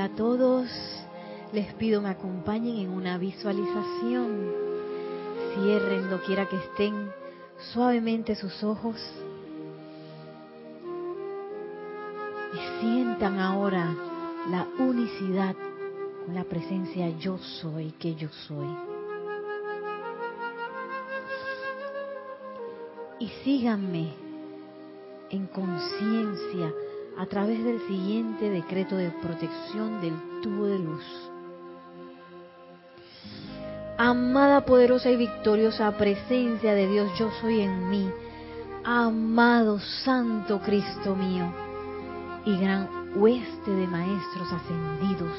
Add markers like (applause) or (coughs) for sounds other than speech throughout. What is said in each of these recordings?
A todos, les pido me acompañen en una visualización. Cierren lo quiera que estén suavemente sus ojos y sientan ahora la unicidad con la presencia yo soy que yo soy. Y síganme en conciencia a través del siguiente decreto de protección del tubo de luz. Amada, poderosa y victoriosa presencia de Dios, yo soy en mí. Amado Santo Cristo mío y gran hueste de maestros ascendidos.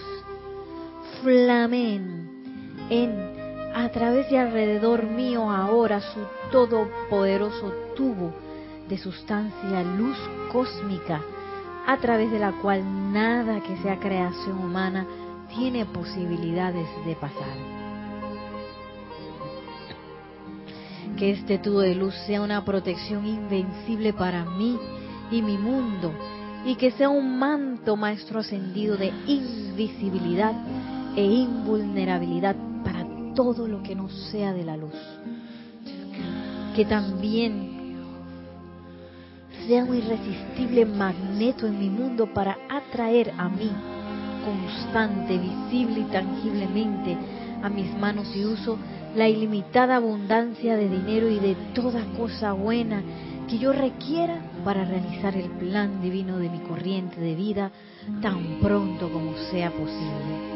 Flamen en, a través y alrededor mío ahora su todopoderoso tubo de sustancia luz cósmica a través de la cual nada que sea creación humana tiene posibilidades de pasar. Que este tubo de luz sea una protección invencible para mí y mi mundo y que sea un manto maestro ascendido de invisibilidad e invulnerabilidad para todo lo que no sea de la luz. Que también sea un irresistible magneto en mi mundo para atraer a mí, constante, visible y tangiblemente, a mis manos y uso la ilimitada abundancia de dinero y de toda cosa buena que yo requiera para realizar el plan divino de mi corriente de vida tan pronto como sea posible.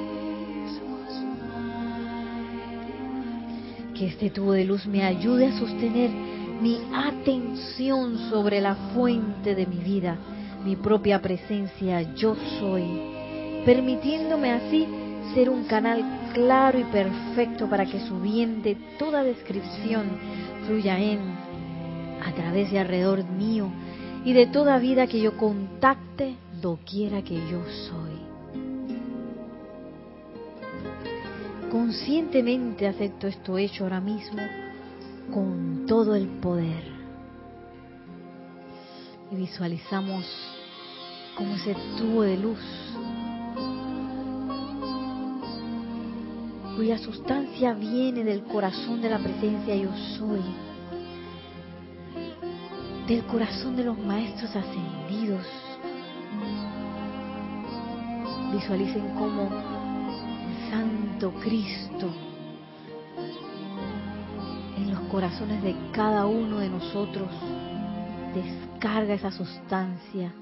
Que este tubo de luz me ayude a sostener mi atención sobre la fuente de mi vida, mi propia presencia, yo soy, permitiéndome así ser un canal claro y perfecto para que su bien de toda descripción fluya en, a través y alrededor mío y de toda vida que yo contacte doquiera que yo soy. Conscientemente acepto esto hecho ahora mismo con todo el poder. Y visualizamos como ese tubo de luz cuya sustancia viene del corazón de la presencia yo soy, del corazón de los maestros ascendidos. Visualicen como Santo Cristo corazones de cada uno de nosotros descarga esa sustancia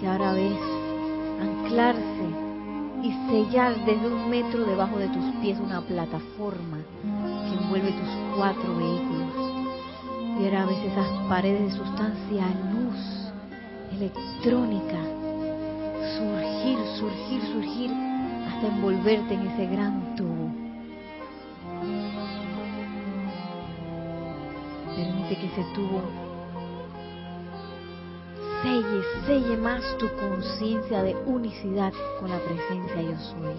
que ahora ves anclarse y sellar desde un metro debajo de tus pies una plataforma que envuelve tus cuatro vehículos. Y ahora ves esas paredes de sustancia luz electrónica surgir, surgir, surgir hasta envolverte en ese gran tubo que ese tubo selle, selle más tu conciencia de unicidad con la presencia yo soy.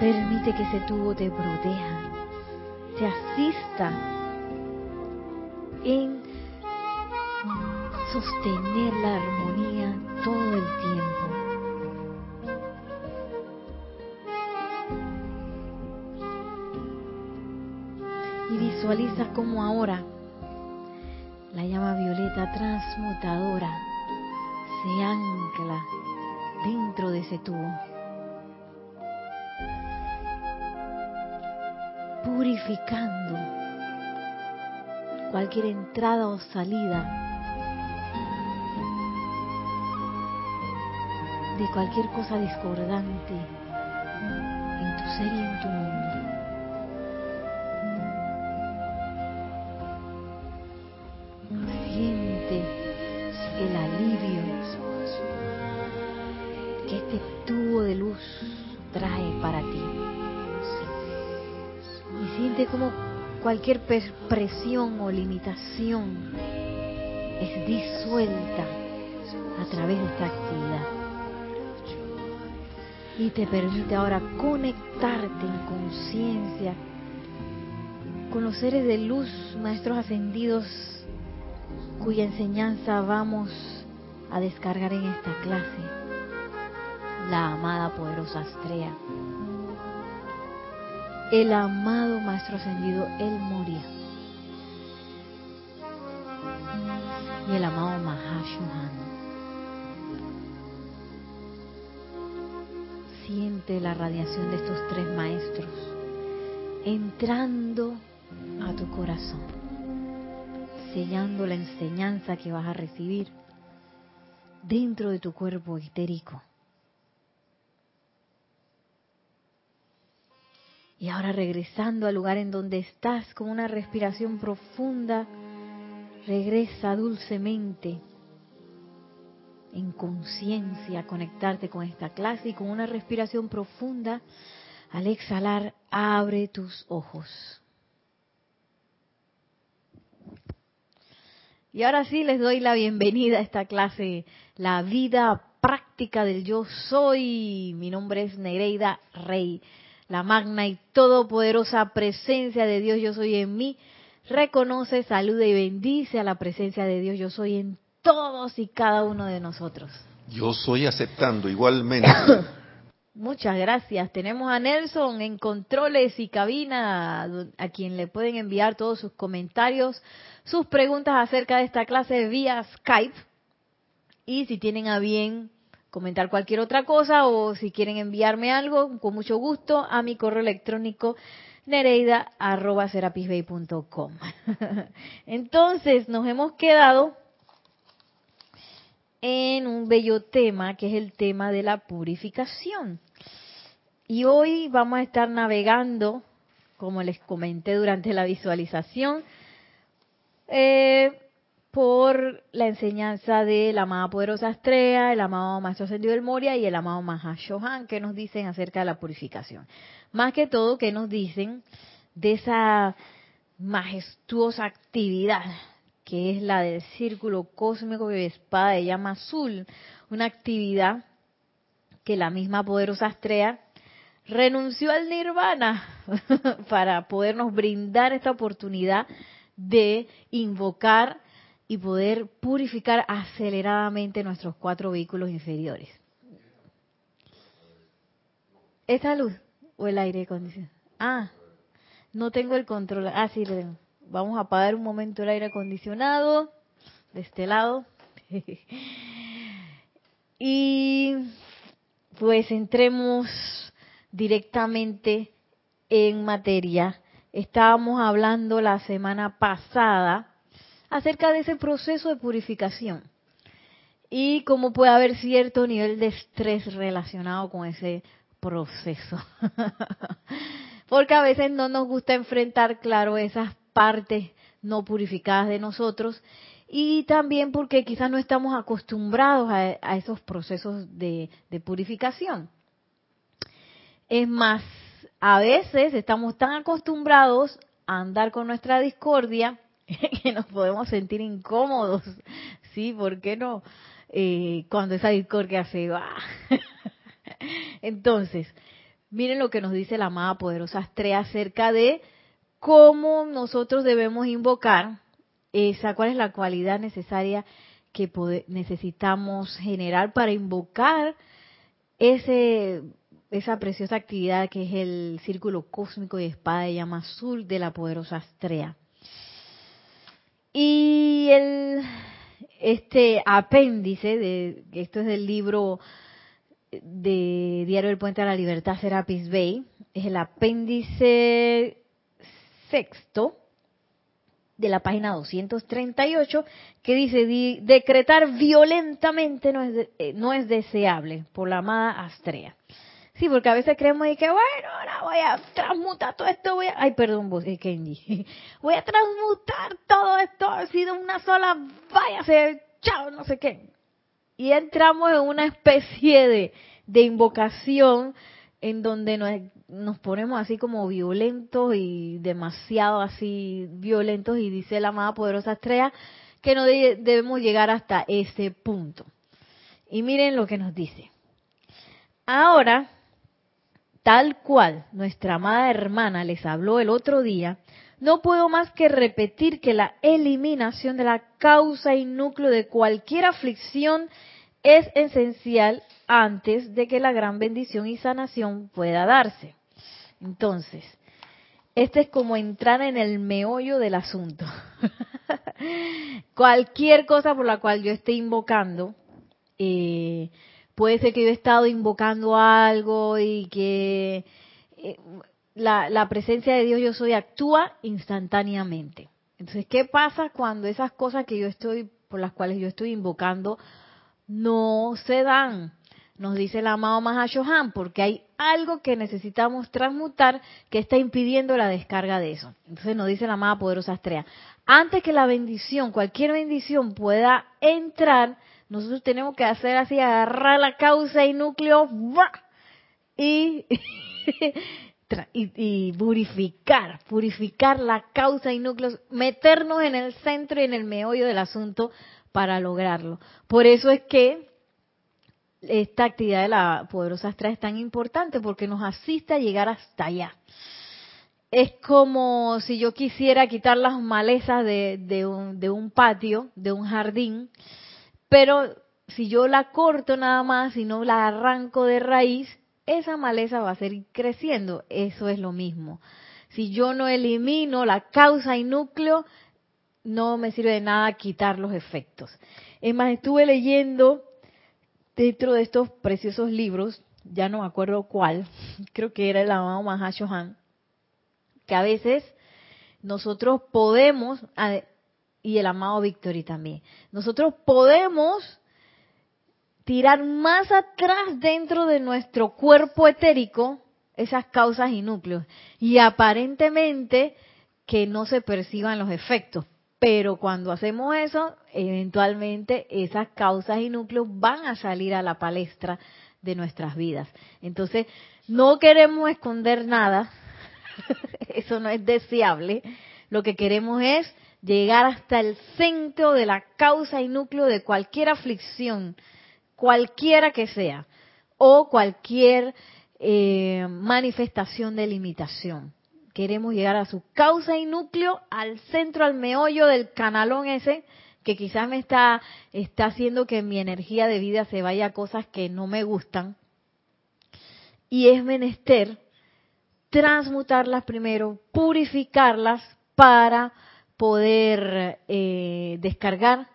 Permite que ese tubo te proteja, te asista en sostener la armonía todo el tiempo. Visualiza como ahora la llama violeta transmutadora se ancla dentro de ese tubo, purificando cualquier entrada o salida de cualquier cosa discordante en tu ser y en tu mundo. Cualquier presión o limitación es disuelta a través de esta actividad. Y te permite ahora conectarte en conciencia con los seres de luz, maestros ascendidos, cuya enseñanza vamos a descargar en esta clase. la amada poderosa Astrea, el amado Maestro Ascendido El Moria y el amado Mahashohan. Siente la radiación de estos tres maestros entrando a tu corazón, sellando la enseñanza que vas a recibir dentro de tu cuerpo etérico. Y ahora regresando al lugar en donde estás con una respiración profunda, regresa dulcemente en conciencia a conectarte con esta clase y con una respiración profunda, al exhalar, abre tus ojos. Y ahora sí les doy la bienvenida a esta clase, la vida práctica del yo soy. Mi nombre es Nereida Rey, la magna y todopoderosa presencia de Dios yo soy en mí. Reconoce, saluda y bendice a la presencia de Dios yo soy en todos y cada uno de nosotros. Yo soy aceptando igualmente. (coughs) Muchas gracias. Tenemos a Nelson en controles y cabina, a quien le pueden enviar todos sus comentarios, sus preguntas acerca de esta clase vía Skype. Y si tienen a bien comentar cualquier otra cosa o si quieren enviarme algo, con mucho gusto, a mi correo electrónico nereida.com. (laughs) Entonces, nos hemos quedado en un bello tema que es el tema de la purificación. Y hoy vamos a estar navegando, como les comenté durante la visualización, eh, por la enseñanza de la amada poderosa Astrea, el amado Maestro Ascendido del Moria y el amado Mahashohan, que nos dicen acerca de la purificación. Más que todo, que nos dicen de esa majestuosa actividad que es la del círculo cósmico de espada de llama azul, una actividad que la misma poderosa Astrea renunció al nirvana (laughs) para podernos brindar esta oportunidad de invocar y poder purificar aceleradamente nuestros cuatro vehículos inferiores. ¿Esta luz o el aire acondicionado? Ah, no tengo el control. Ah, sí. Vamos a apagar un momento el aire acondicionado de este lado. (laughs) y pues entremos directamente en materia. Estábamos hablando la semana pasada acerca de ese proceso de purificación y cómo puede haber cierto nivel de estrés relacionado con ese proceso. (laughs) Porque a veces no nos gusta enfrentar, claro, esas partes no purificadas de nosotros y también porque quizás no estamos acostumbrados a, esos procesos de, purificación. Es más, a veces estamos tan acostumbrados a andar con nuestra discordia (laughs) que nos podemos sentir incómodos, ¿sí? ¿Por qué no? Eh, cuando esa discordia se va. (laughs) Entonces, miren lo que nos dice la amada poderosa Astrea acerca de cómo nosotros debemos invocar esa, cuál es la cualidad necesaria que necesitamos generar para invocar ese, esa preciosa actividad que es el círculo cósmico y espada de llama azul de la poderosa Astrea. Y el, este apéndice, de, esto es del libro de Diario del Puente a la Libertad, Serapis Bay, es el apéndice sexto de la página 238 que dice decretar violentamente no es, eh, no es deseable por la amada Astrea. Sí, porque a veces creemos que, bueno, ahora voy a transmutar todo esto, voy a, ay, perdón, vos, eh, Kenji, (laughs) voy a transmutar todo esto, ha sido una sola, váyase, chao, no sé qué. Y entramos en una especie de, de invocación en donde nos, nos ponemos así como violentos y demasiado así violentos y dice la amada poderosa estrella que no debemos llegar hasta ese punto. Y miren lo que nos dice. Ahora, tal cual nuestra amada hermana les habló el otro día, no puedo más que repetir que la eliminación de la causa y núcleo de cualquier aflicción es esencial antes de que la gran bendición y sanación pueda darse. Entonces, este es como entrar en el meollo del asunto. (laughs) Cualquier cosa por la cual yo esté invocando, eh, puede ser que yo he estado invocando algo y que eh, la, presencia de Dios yo soy actúa instantáneamente. Entonces, ¿qué pasa cuando esas cosas que yo estoy, por las cuales yo estoy invocando, no se dan? Nos dice el amado Mahashohan, porque hay algo que necesitamos transmutar que está impidiendo la descarga de eso. Entonces nos dice la amada poderosa Astrea, antes que la bendición, cualquier bendición pueda entrar, nosotros tenemos que hacer así, agarrar la causa y núcleo (laughs) y, y, purificar, purificar la causa y núcleos, meternos en el centro y en el meollo del asunto para lograrlo. Por eso es que esta actividad de la poderosa astral es tan importante porque nos asiste a llegar hasta allá. Es como si yo quisiera quitar las malezas de, de, un, de un patio, de un jardín, pero si yo la corto nada más y no la arranco de raíz, esa maleza va a seguir creciendo. Eso es lo mismo. Si yo no elimino la causa y núcleo, no me sirve de nada quitar los efectos. Es más, estuve leyendo dentro de estos preciosos libros, ya no me acuerdo cuál, (laughs) creo que era el amado Mahashohan, que a veces nosotros podemos, y el amado Victory también, nosotros podemos tirar más atrás dentro de nuestro cuerpo etérico esas causas y núcleos, y aparentemente que no se perciban los efectos, pero cuando hacemos eso, eventualmente esas causas y núcleos van a salir a la palestra de nuestras vidas. Entonces, no queremos esconder nada, (laughs) eso no es deseable. Lo que queremos es llegar hasta el centro de la causa y núcleo de cualquier aflicción, cualquiera que sea, o cualquier eh, manifestación de limitación queremos llegar a su causa y núcleo, al centro, al meollo del canalón ese, que quizás me está, está haciendo que mi energía de vida se vaya a cosas que no me gustan. Y es menester transmutarlas primero, purificarlas para poder eh, descargar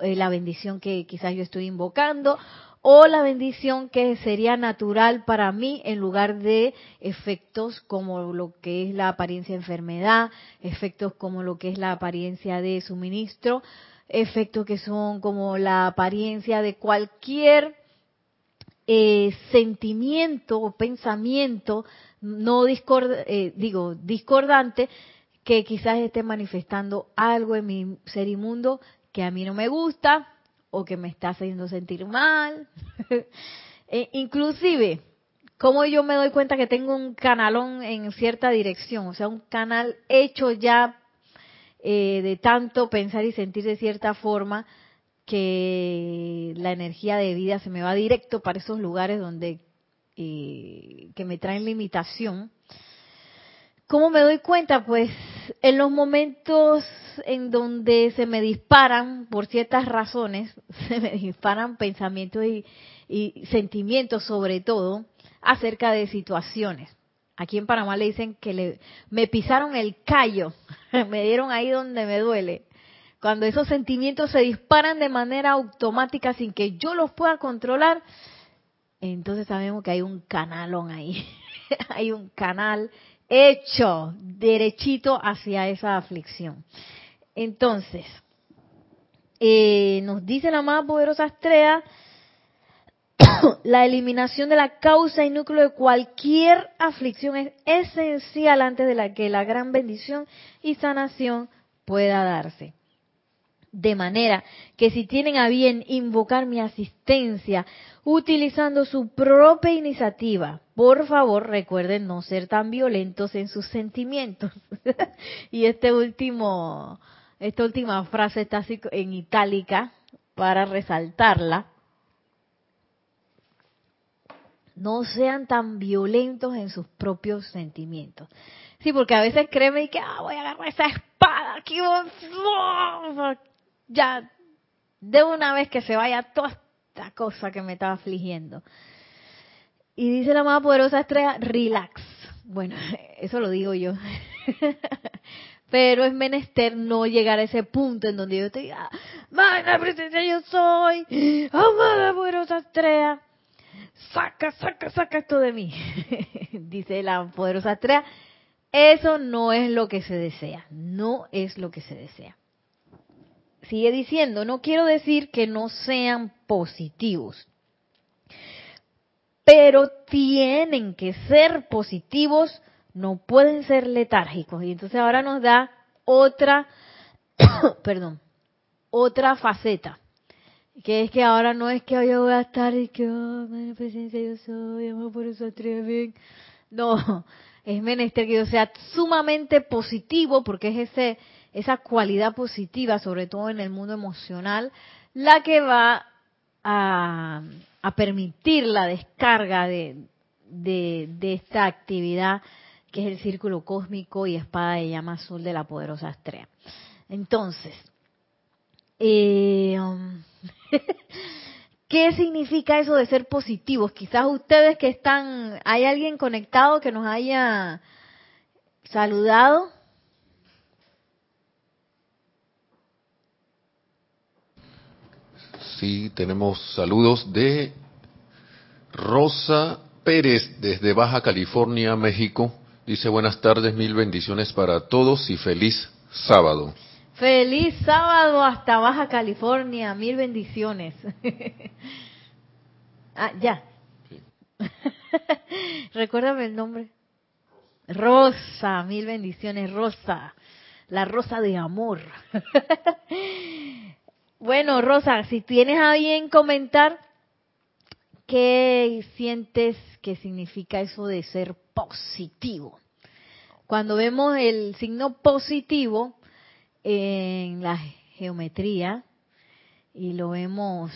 eh, la bendición que quizás yo estoy invocando o la bendición que sería natural para mí en lugar de efectos como lo que es la apariencia de enfermedad, efectos como lo que es la apariencia de suministro, efectos que son como la apariencia de cualquier eh, sentimiento o pensamiento no eh, digo discordante que quizás esté manifestando algo en mi ser inmundo que a mí no me gusta o que me está haciendo sentir mal. (laughs) e inclusive, como yo me doy cuenta que tengo un canalón en cierta dirección, o sea, un canal hecho ya eh, de tanto pensar y sentir de cierta forma que la energía de vida se me va directo para esos lugares donde eh, que me traen limitación. ¿Cómo me doy cuenta? Pues en los momentos en donde se me disparan, por ciertas razones, (laughs) se me disparan pensamientos y, sentimientos sobre todo acerca de situaciones. Aquí en Panamá le dicen que le, me pisaron el callo, (laughs) me dieron ahí donde me duele. Cuando esos sentimientos se disparan de manera automática sin que yo los pueda controlar, entonces sabemos que hay un canalón ahí. (laughs) hay un canal hecho derechito hacia esa aflicción. Entonces, eh, nos dice la más poderosa estrella, (coughs) la eliminación de la causa y núcleo de cualquier aflicción es esencial antes de la que la gran bendición y sanación pueda darse. De manera que si tienen a bien invocar mi asistencia utilizando su propia iniciativa, por favor recuerden no ser tan violentos en sus sentimientos. (laughs) y este último esta última frase está así en itálica para resaltarla. No sean tan violentos en sus propios sentimientos. Sí, porque a veces créeme que ah, voy a agarrar esa espada aquí, ya de una vez que se vaya toda esta cosa que me estaba afligiendo. Y dice la más poderosa estrella, relax. Bueno, (laughs) eso lo digo yo. (laughs) Pero es menester no llegar a ese punto en donde yo te diga, magna presencia yo soy, amada poderosa estrella, saca, saca, saca esto de mí. (laughs) dice la poderosa estrella, eso no es lo que se desea, no es lo que se desea. Sigue diciendo, no quiero decir que no sean positivos, pero tienen que ser positivos, no pueden ser letárgicos. Y entonces ahora nos da otra, (coughs) perdón, otra faceta, que es que ahora no es que yo voy a estar y que, oh, presencia yo soy, amor por eso No, es menester que yo sea sumamente positivo, porque es ese, esa cualidad positiva, sobre todo en el mundo emocional, la que va a, permitir la descarga de, de, esta actividad que es el círculo cósmico y espada de llama azul de la poderosa estrella. Entonces, eh, um, (laughs) ¿Qué significa eso de ser positivos? Quizás ustedes que están, ¿hay alguien conectado que nos haya saludado? Sí, tenemos saludos de Rosa Pérez desde Baja California, México. Dice buenas tardes, mil bendiciones para todos y feliz sábado. Feliz sábado hasta Baja California, mil bendiciones. (laughs) ah, ya. (laughs) Recuérdame el nombre. Rosa, mil bendiciones, Rosa. La rosa de amor. (laughs) bueno, Rosa, si tienes a bien comentar, ¿qué sientes que significa eso de ser positivo? Cuando vemos el signo positivo, en la geometría y lo vemos,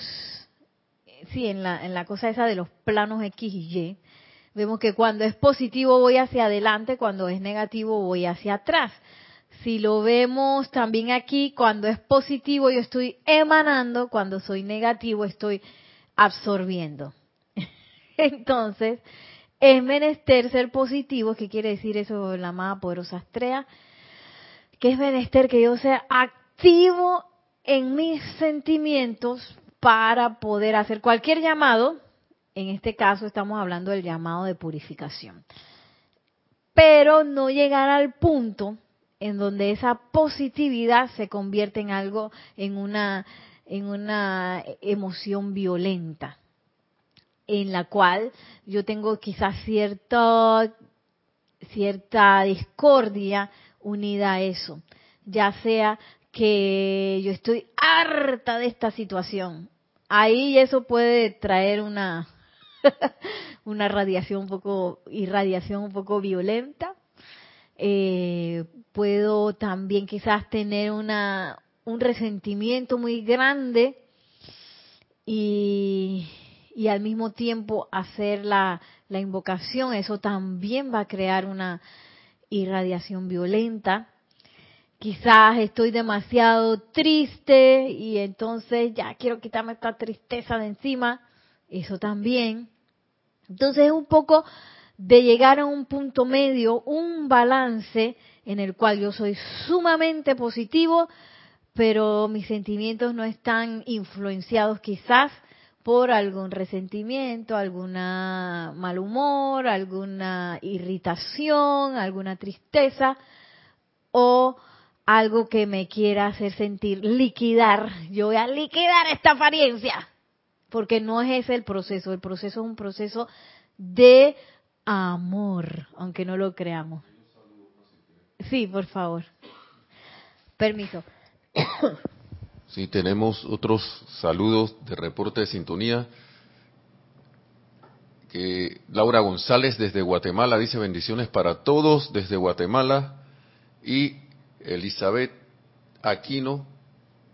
sí, en la, en la cosa esa de los planos X y Y, vemos que cuando es positivo voy hacia adelante, cuando es negativo voy hacia atrás. Si lo vemos también aquí, cuando es positivo yo estoy emanando, cuando soy negativo estoy absorbiendo. (laughs) Entonces, es menester ser positivo, ¿qué quiere decir eso la más poderosa estrella? que es menester que yo sea activo en mis sentimientos para poder hacer cualquier llamado. En este caso estamos hablando del llamado de purificación. Pero no llegar al punto en donde esa positividad se convierte en algo, en una, en una emoción violenta, en la cual yo tengo quizás cierta, cierta discordia unida a eso, ya sea que yo estoy harta de esta situación, ahí eso puede traer una (laughs) una radiación un poco irradiación un poco violenta eh, puedo también quizás tener una un resentimiento muy grande y, y al mismo tiempo hacer la, la invocación eso también va a crear una irradiación violenta. Quizás estoy demasiado triste y entonces ya quiero quitarme esta tristeza de encima. Eso también. Entonces es un poco de llegar a un punto medio, un balance en el cual yo soy sumamente positivo, pero mis sentimientos no están influenciados quizás por algún resentimiento, alguna mal humor, alguna irritación, alguna tristeza o algo que me quiera hacer sentir liquidar. Yo voy a liquidar esta apariencia. Porque no es ese el proceso. El proceso es un proceso de amor, aunque no lo creamos. Sí, por favor. Permiso. (coughs) Sí, tenemos otros saludos de reporte de sintonía. Que Laura González desde Guatemala dice bendiciones para todos desde Guatemala y Elizabeth Aquino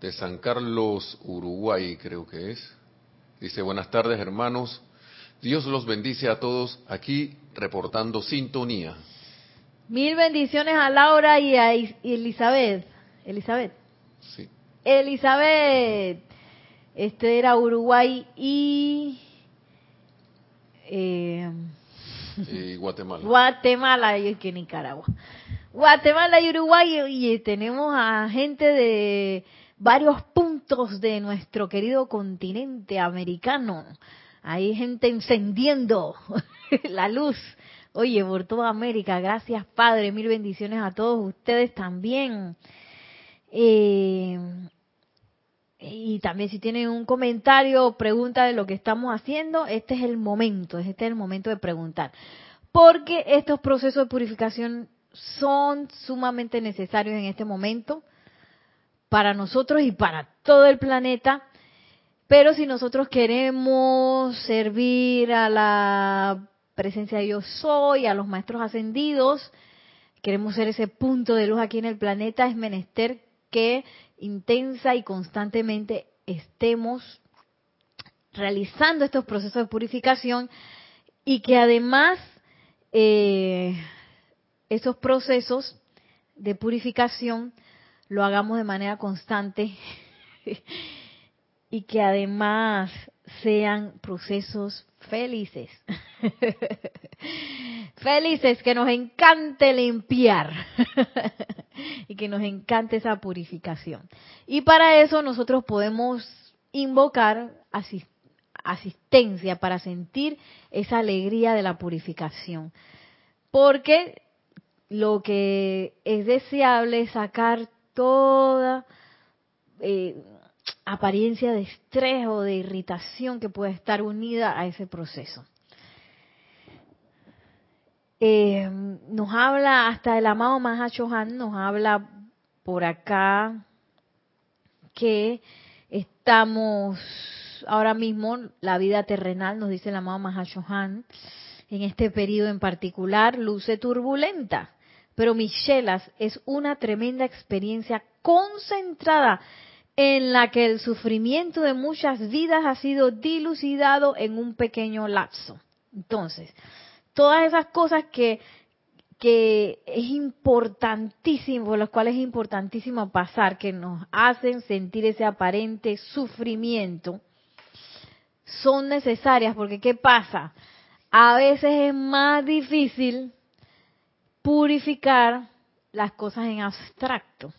de San Carlos, Uruguay, creo que es. Dice buenas tardes hermanos, Dios los bendice a todos aquí reportando sintonía. Mil bendiciones a Laura y a Elizabeth. Elizabeth. Sí. Elizabeth, Este era Uruguay y... Eh, y Guatemala. (laughs) Guatemala y que Nicaragua. Guatemala y Uruguay y tenemos a gente de varios puntos de nuestro querido continente americano. Hay gente encendiendo (laughs) la luz. Oye, por toda América, gracias Padre, mil bendiciones a todos ustedes también. Eh, y también si tienen un comentario o pregunta de lo que estamos haciendo, este es el momento, este es el momento de preguntar. Porque estos procesos de purificación son sumamente necesarios en este momento para nosotros y para todo el planeta. Pero si nosotros queremos servir a la presencia de yo soy, a los maestros ascendidos, queremos ser ese punto de luz aquí en el planeta, es menester que intensa y constantemente estemos realizando estos procesos de purificación y que además eh, esos procesos de purificación lo hagamos de manera constante (laughs) y que además sean procesos felices. (laughs) felices, que nos encante limpiar (laughs) y que nos encante esa purificación. Y para eso nosotros podemos invocar asistencia para sentir esa alegría de la purificación. Porque lo que es deseable es sacar toda eh, apariencia de estrés o de irritación que puede estar unida a ese proceso. Eh, nos habla hasta el amado Mahashohan, nos habla por acá que estamos ahora mismo, la vida terrenal, nos dice el amado Mahashohan, en este periodo en particular, luce turbulenta. Pero Michelas es una tremenda experiencia concentrada en la que el sufrimiento de muchas vidas ha sido dilucidado en un pequeño lapso. Entonces, todas esas cosas que, es importantísimo, por las cuales es importantísimo pasar, que nos hacen sentir ese aparente sufrimiento, son necesarias porque ¿qué pasa? A veces es más difícil purificar las cosas en abstracto.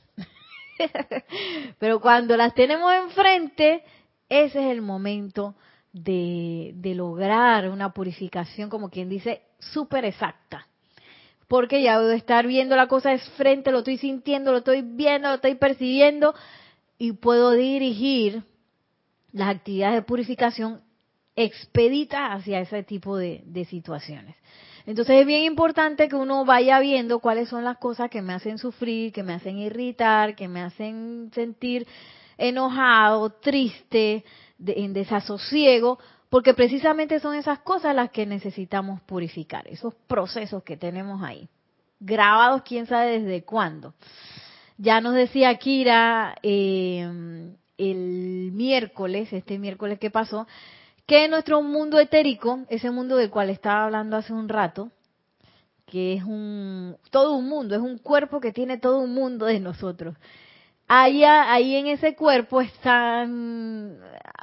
(laughs) Pero cuando las tenemos enfrente, ese es el momento de, lograr una purificación, como quien dice, súper exacta. Porque ya de estar viendo la cosa es frente, lo estoy sintiendo, lo estoy viendo, lo estoy percibiendo y puedo dirigir las actividades de purificación expeditas hacia ese tipo de situaciones. Entonces es bien importante que uno vaya viendo cuáles son las cosas que me hacen sufrir, que me hacen irritar, que me hacen sentir enojado, triste, en desasosiego, porque precisamente son esas cosas las que necesitamos purificar, esos procesos que tenemos ahí, grabados quién sabe desde cuándo. Ya nos decía Kira eh, el miércoles, este miércoles que pasó, que nuestro mundo etérico, ese mundo del cual estaba hablando hace un rato, que es un todo un mundo, es un cuerpo que tiene todo un mundo de nosotros. Allá, ahí en ese cuerpo están,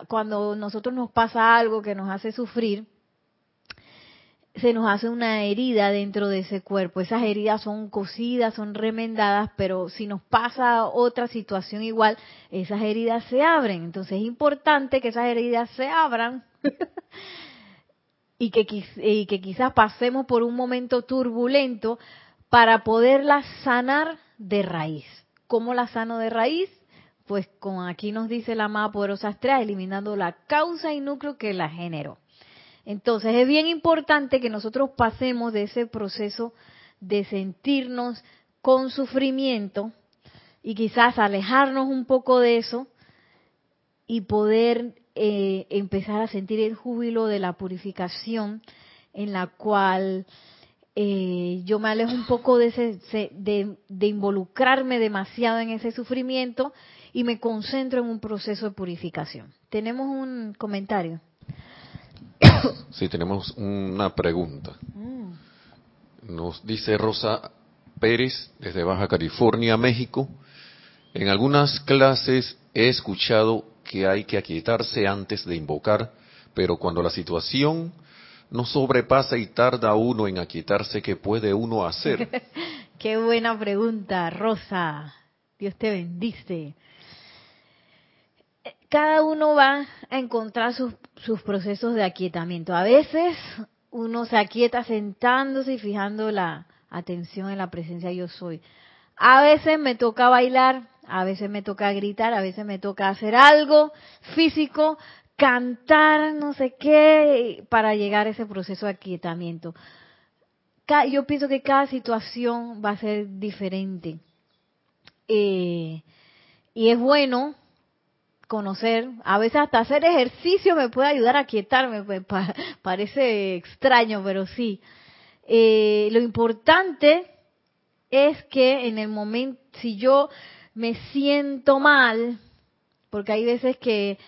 cuando nosotros nos pasa algo que nos hace sufrir, se nos hace una herida dentro de ese cuerpo. Esas heridas son cosidas, son remendadas, pero si nos pasa otra situación igual, esas heridas se abren. Entonces es importante que esas heridas se abran (laughs) y, que, y que quizás pasemos por un momento turbulento para poderla sanar de raíz. ¿Cómo la sano de raíz? Pues como aquí nos dice la amada poderosa estrella, eliminando la causa y núcleo que la generó. Entonces es bien importante que nosotros pasemos de ese proceso de sentirnos con sufrimiento y quizás alejarnos un poco de eso y poder eh, empezar a sentir el júbilo de la purificación en la cual eh, yo me alejo un poco de, ese, de, involucrarme demasiado en ese sufrimiento y me concentro en un proceso de purificación. ¿Tenemos un comentario? (coughs) Sí, tenemos una pregunta. Mm. Nos dice Rosa Pérez desde Baja California, México. En algunas clases he escuchado que hay que aquietarse antes de invocar, pero cuando la situación no sobrepasa y tarda uno en aquietarse, ¿qué puede uno hacer? (laughs) Qué buena pregunta, Rosa. Dios te bendice. Cada uno va a encontrar sus, sus procesos de aquietamiento. A veces uno se aquieta sentándose y fijando la atención en la presencia yo soy. A veces me toca bailar, a veces me toca gritar, a veces me toca hacer algo físico cantar, no sé qué, para llegar a ese proceso de aquietamiento. Yo pienso que cada situación va a ser diferente. Eh, y es bueno conocer, a veces hasta hacer ejercicio me puede ayudar a aquietarme, pues, parece extraño, pero sí. Eh, lo importante es que en el momento, si yo me siento mal, porque hay veces que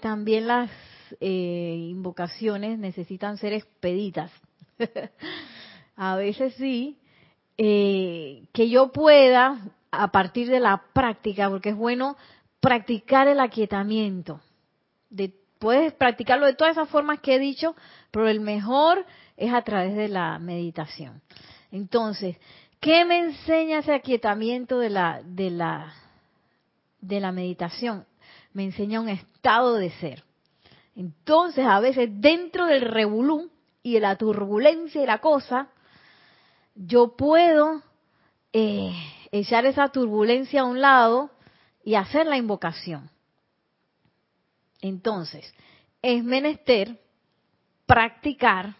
también las eh, invocaciones necesitan ser expeditas. (laughs) a veces sí, eh, que yo pueda, a partir de la práctica, porque es bueno practicar el aquietamiento. De, puedes practicarlo de todas esas formas que he dicho, pero el mejor es a través de la meditación. Entonces, ¿qué me enseña ese aquietamiento de la, de la, de la meditación? me enseña un estado de ser. Entonces, a veces dentro del revolú y de la turbulencia y la cosa, yo puedo eh, echar esa turbulencia a un lado y hacer la invocación. Entonces, es menester practicar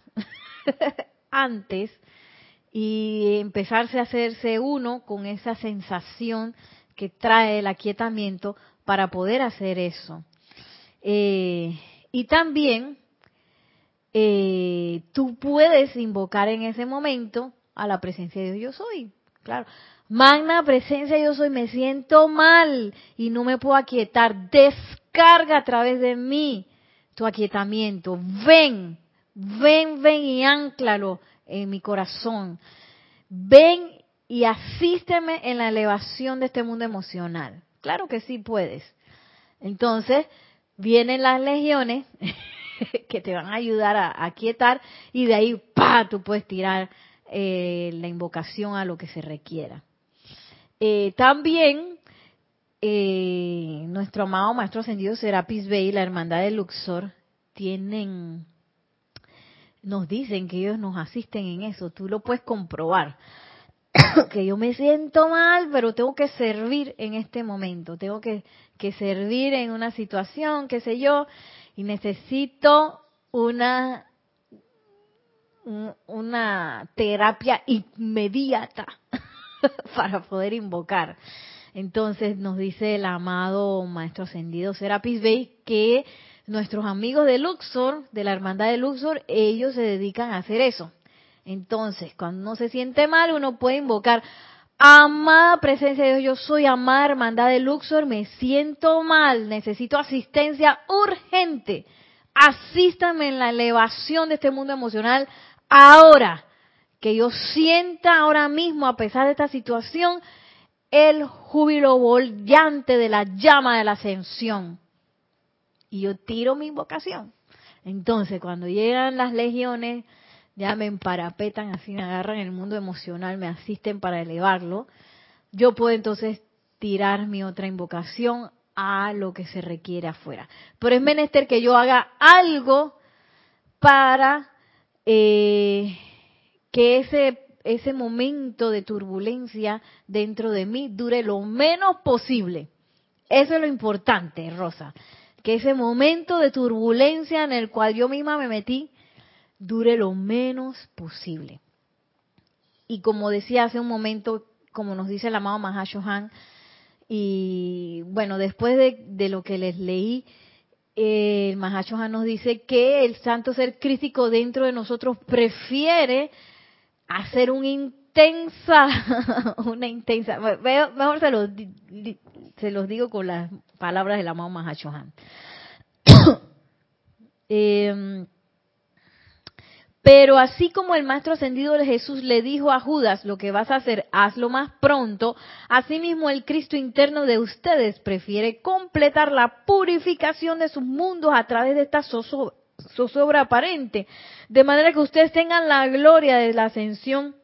(laughs) antes y empezarse a hacerse uno con esa sensación que trae el aquietamiento para poder hacer eso. Eh, y también eh, tú puedes invocar en ese momento a la presencia de Dios yo soy. Claro. Magna presencia yo soy, me siento mal y no me puedo aquietar. Descarga a través de mí tu aquietamiento. Ven, ven, ven y anclalo en mi corazón. Ven y asísteme en la elevación de este mundo emocional. Claro que sí puedes. Entonces, vienen las legiones (laughs) que te van a ayudar a, aquietar y de ahí, pa, tú puedes tirar eh, la invocación a lo que se requiera. Eh, también, eh, nuestro amado Maestro Ascendido Serapis Bey la Hermandad de Luxor tienen, nos dicen que ellos nos asisten en eso, tú lo puedes comprobar. (coughs) que yo me siento mal, pero tengo que servir en este momento, tengo que, que servir en una situación, qué sé yo, y necesito una una terapia inmediata (laughs) para poder invocar. Entonces nos dice el amado Maestro Ascendido Serapis Bey que nuestros amigos de Luxor, de la hermandad de Luxor, ellos se dedican a hacer eso. Entonces, cuando uno se siente mal, uno puede invocar, amada presencia de Dios, yo soy amada hermandad de Luxor, me siento mal, necesito asistencia urgente. Asístame en la elevación de este mundo emocional ahora, que yo sienta ahora mismo, a pesar de esta situación, el júbilo bollante de la llama de la ascensión. Y yo tiro mi invocación. Entonces, cuando llegan las legiones, ya me emparapetan, así me agarran el mundo emocional, me asisten para elevarlo, yo puedo entonces tirar mi otra invocación a lo que se requiere afuera. Pero es menester que yo haga algo para eh, que ese, ese momento de turbulencia dentro de mí dure lo menos posible. Eso es lo importante, Rosa. Que ese momento de turbulencia en el cual yo misma me metí dure lo menos posible. Y como decía hace un momento, como nos dice el amado Mahashohan, y bueno, después de, lo que les leí, el Mahashohan nos dice que el santo ser crítico dentro de nosotros prefiere hacer (laughs) una intensa, una intensa, mejor se los, se los digo con las palabras del amado Mahashohan. (coughs) eh, Pero así como el Maestro Ascendido de Jesús le dijo a Judas, lo que vas a hacer, hazlo más pronto, asimismo el Cristo interno de ustedes prefiere completar la purificación de sus mundos a través de esta zozobra aparente, de manera que ustedes tengan la gloria de la ascensión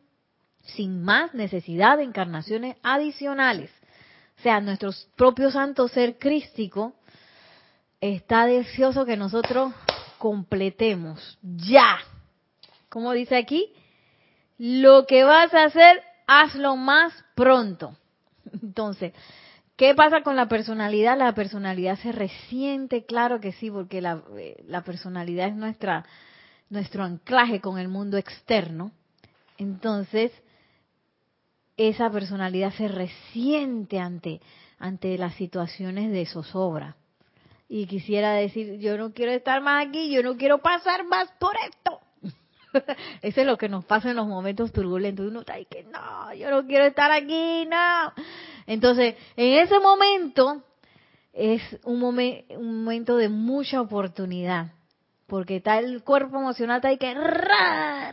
sin más necesidad de encarnaciones adicionales. O sea, nuestro propio santo ser crístico está deseoso que nosotros completemos ya como dice aquí, lo que vas a hacer, hazlo más pronto. Entonces, ¿qué pasa con la personalidad? La personalidad se resiente, claro que sí, porque la, eh, la personalidad es nuestra, nuestro anclaje con el mundo externo. Entonces, esa personalidad se resiente ante, ante las situaciones de zozobra. Y quisiera decir, yo no quiero estar más aquí, yo no quiero pasar más por esto. (laughs) Eso es lo que nos pasa en los momentos turbulentos. Uno está ahí que no, yo no quiero estar aquí, no. Entonces, en ese momento es un, un momento de mucha oportunidad. Porque está el cuerpo emocional, está ahí que ra, ra,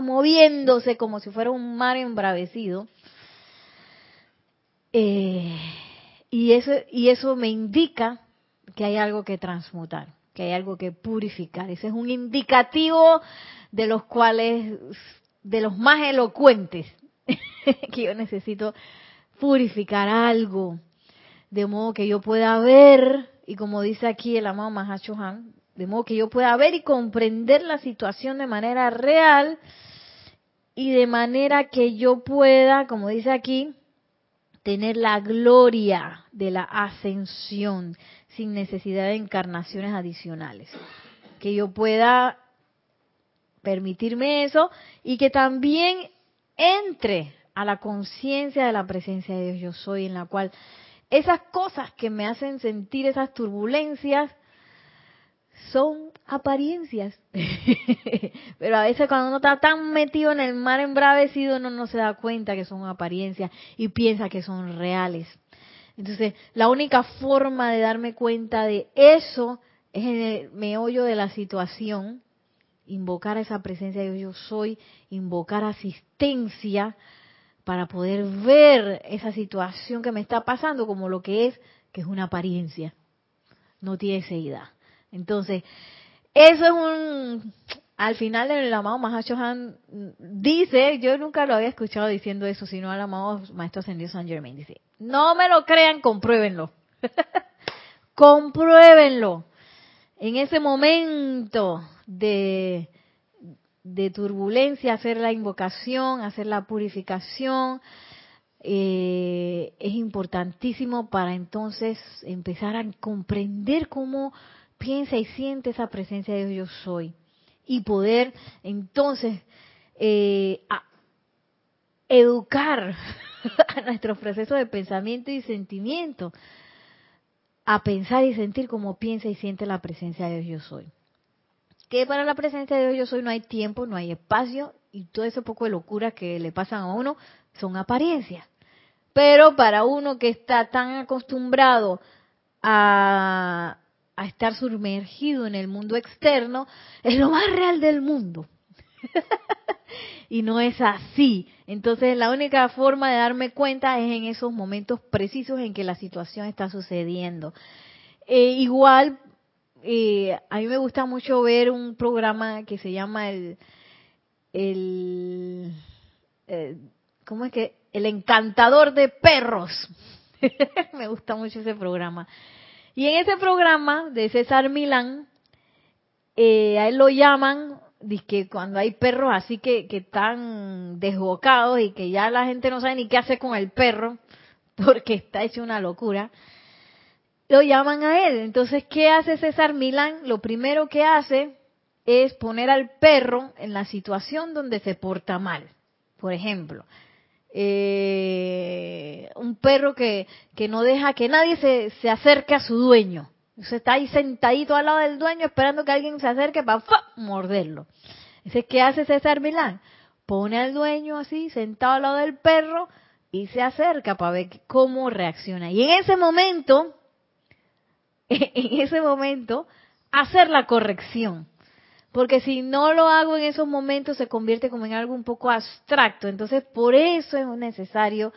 moviéndose como si fuera un mar embravecido. Eh, y, eso, y eso me indica que hay algo que transmutar, que hay algo que purificar. Ese es un indicativo de los cuales, de los más elocuentes, (laughs) que yo necesito purificar algo, de modo que yo pueda ver, y como dice aquí el amado Han, de modo que yo pueda ver y comprender la situación de manera real y de manera que yo pueda, como dice aquí, tener la gloria de la ascensión sin necesidad de encarnaciones adicionales. Que yo pueda permitirme eso y que también entre a la conciencia de la presencia de Dios yo soy, en la cual esas cosas que me hacen sentir esas turbulencias son apariencias. (laughs) Pero a veces cuando uno está tan metido en el mar embravecido, uno no se da cuenta que son apariencias y piensa que son reales. Entonces, la única forma de darme cuenta de eso es en el meollo de la situación invocar a esa presencia de yo soy, invocar asistencia para poder ver esa situación que me está pasando como lo que es, que es una apariencia, no tiene seguida. Entonces, eso es un, al final el amado Mahashohan dice, yo nunca lo había escuchado diciendo eso, sino al amado Maestro Ascendido San Germain, dice, no me lo crean, compruébenlo. (laughs) compruébenlo. En ese momento de, de turbulencia, hacer la invocación, hacer la purificación, eh, es importantísimo para entonces empezar a comprender cómo piensa y siente esa presencia de Dios yo soy. Y poder entonces eh, educar (laughs) a nuestro proceso de pensamiento y sentimiento. A pensar y sentir como piensa y siente la presencia de Dios yo soy. Que para la presencia de Dios yo soy no hay tiempo, no hay espacio y todo ese poco de locura que le pasan a uno son apariencias. Pero para uno que está tan acostumbrado a, a estar sumergido en el mundo externo, es lo más real del mundo. (laughs) y no es así. Entonces la única forma de darme cuenta es en esos momentos precisos en que la situación está sucediendo. Eh, igual eh, a mí me gusta mucho ver un programa que se llama el, el eh, ¿cómo es que? El encantador de perros. (laughs) me gusta mucho ese programa. Y en ese programa de César Milán, eh, a él lo llaman, que cuando hay perros así que, que están desbocados y que ya la gente no sabe ni qué hacer con el perro, (laughs) porque está hecho una locura, lo llaman a él. Entonces, ¿qué hace César Milán? Lo primero que hace es poner al perro en la situación donde se porta mal. Por ejemplo, eh, un perro que, que no deja que nadie se, se acerque a su dueño. Entonces está ahí sentadito al lado del dueño esperando que alguien se acerque para morderlo. Entonces, ¿qué hace César Milán? Pone al dueño así, sentado al lado del perro, y se acerca para ver cómo reacciona. Y en ese momento, (laughs) en ese momento hacer la corrección. Porque si no lo hago en esos momentos se convierte como en algo un poco abstracto. Entonces, por eso es necesario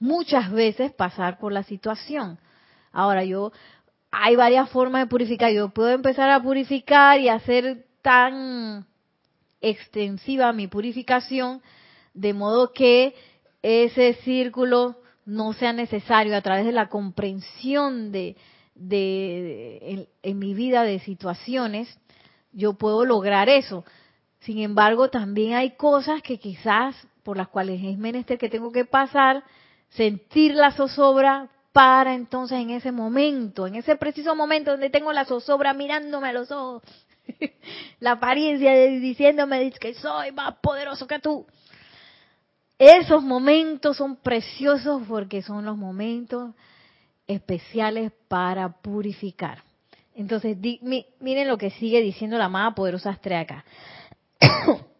muchas veces pasar por la situación. Ahora, yo, hay varias formas de purificar. Yo puedo empezar a purificar y hacer tan extensiva mi purificación, de modo que ese círculo no sea necesario a través de la comprensión de, de, en, mi vida de situaciones, yo puedo lograr eso. Sin embargo, también hay cosas que quizás por las cuales es menester que tengo que pasar, sentir la zozobra para entonces en ese momento, en ese preciso momento donde tengo la zozobra mirándome a los ojos, (laughs) la apariencia diciéndome que soy más poderoso que tú. Esos momentos son preciosos porque son los momentos especiales para purificar. Entonces, miren lo que sigue diciendo la amada poderosa Astrea (coughs)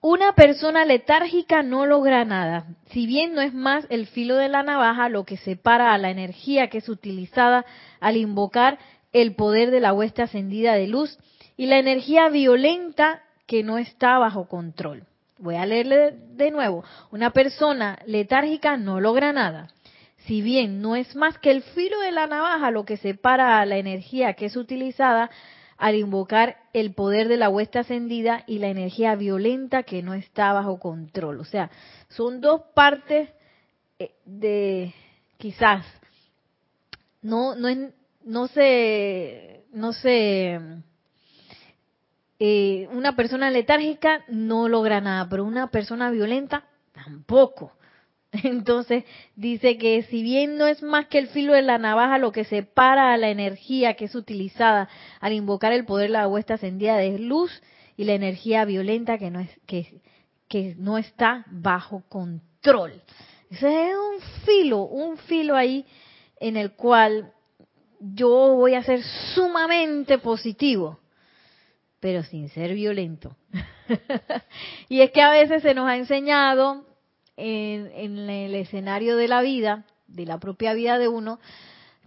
Una persona letárgica no logra nada. Si bien no es más el filo de la navaja lo que separa a la energía que es utilizada al invocar el poder de la hueste ascendida de luz y la energía violenta que no está bajo control. Voy a leerle de nuevo. Una persona letárgica no logra nada. Si bien no es más que el filo de la navaja lo que separa a la energía que es utilizada al invocar el poder de la huesta ascendida y la energía violenta que no está bajo control. O sea, son dos partes eh, de quizás no no no se no se eh, una persona letárgica no logra nada, pero una persona violenta tampoco. Entonces dice que si bien no es más que el filo de la navaja lo que separa a la energía que es utilizada al invocar el poder de la huesta ascendida de luz y la energía violenta que no es que, que no está bajo control. Ese es un filo, un filo ahí en el cual yo voy a ser sumamente positivo, pero sin ser violento. (laughs) y es que a veces se nos ha enseñado en, el escenario de la vida, de la propia vida de uno,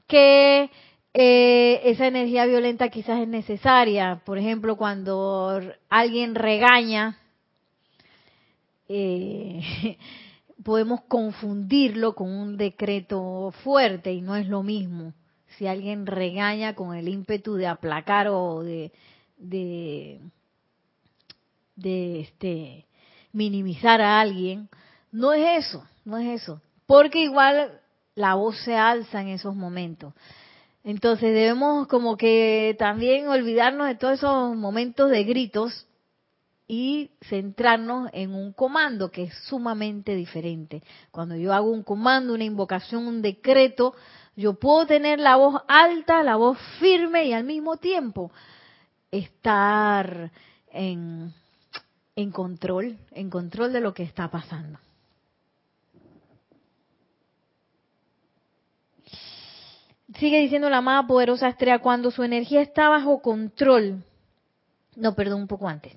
que eh, esa energía violenta quizás es necesaria. Por ejemplo, cuando alguien regaña, eh, (laughs) podemos confundirlo con un decreto fuerte y no es lo mismo. Si alguien regaña con el ímpetu de aplacar o de, de, de este, minimizar a alguien, no es eso, no es eso. Porque igual la voz se alza en esos momentos. Entonces debemos como que también olvidarnos de todos esos momentos de gritos y centrarnos en un comando que es sumamente diferente. Cuando yo hago un comando, una invocación, un decreto, yo puedo tener la voz alta, la voz firme y al mismo tiempo estar en, en control, en control de lo que está pasando. Sigue diciendo la amada poderosa estrella, cuando su energía está bajo control. No, perdón, un poco antes.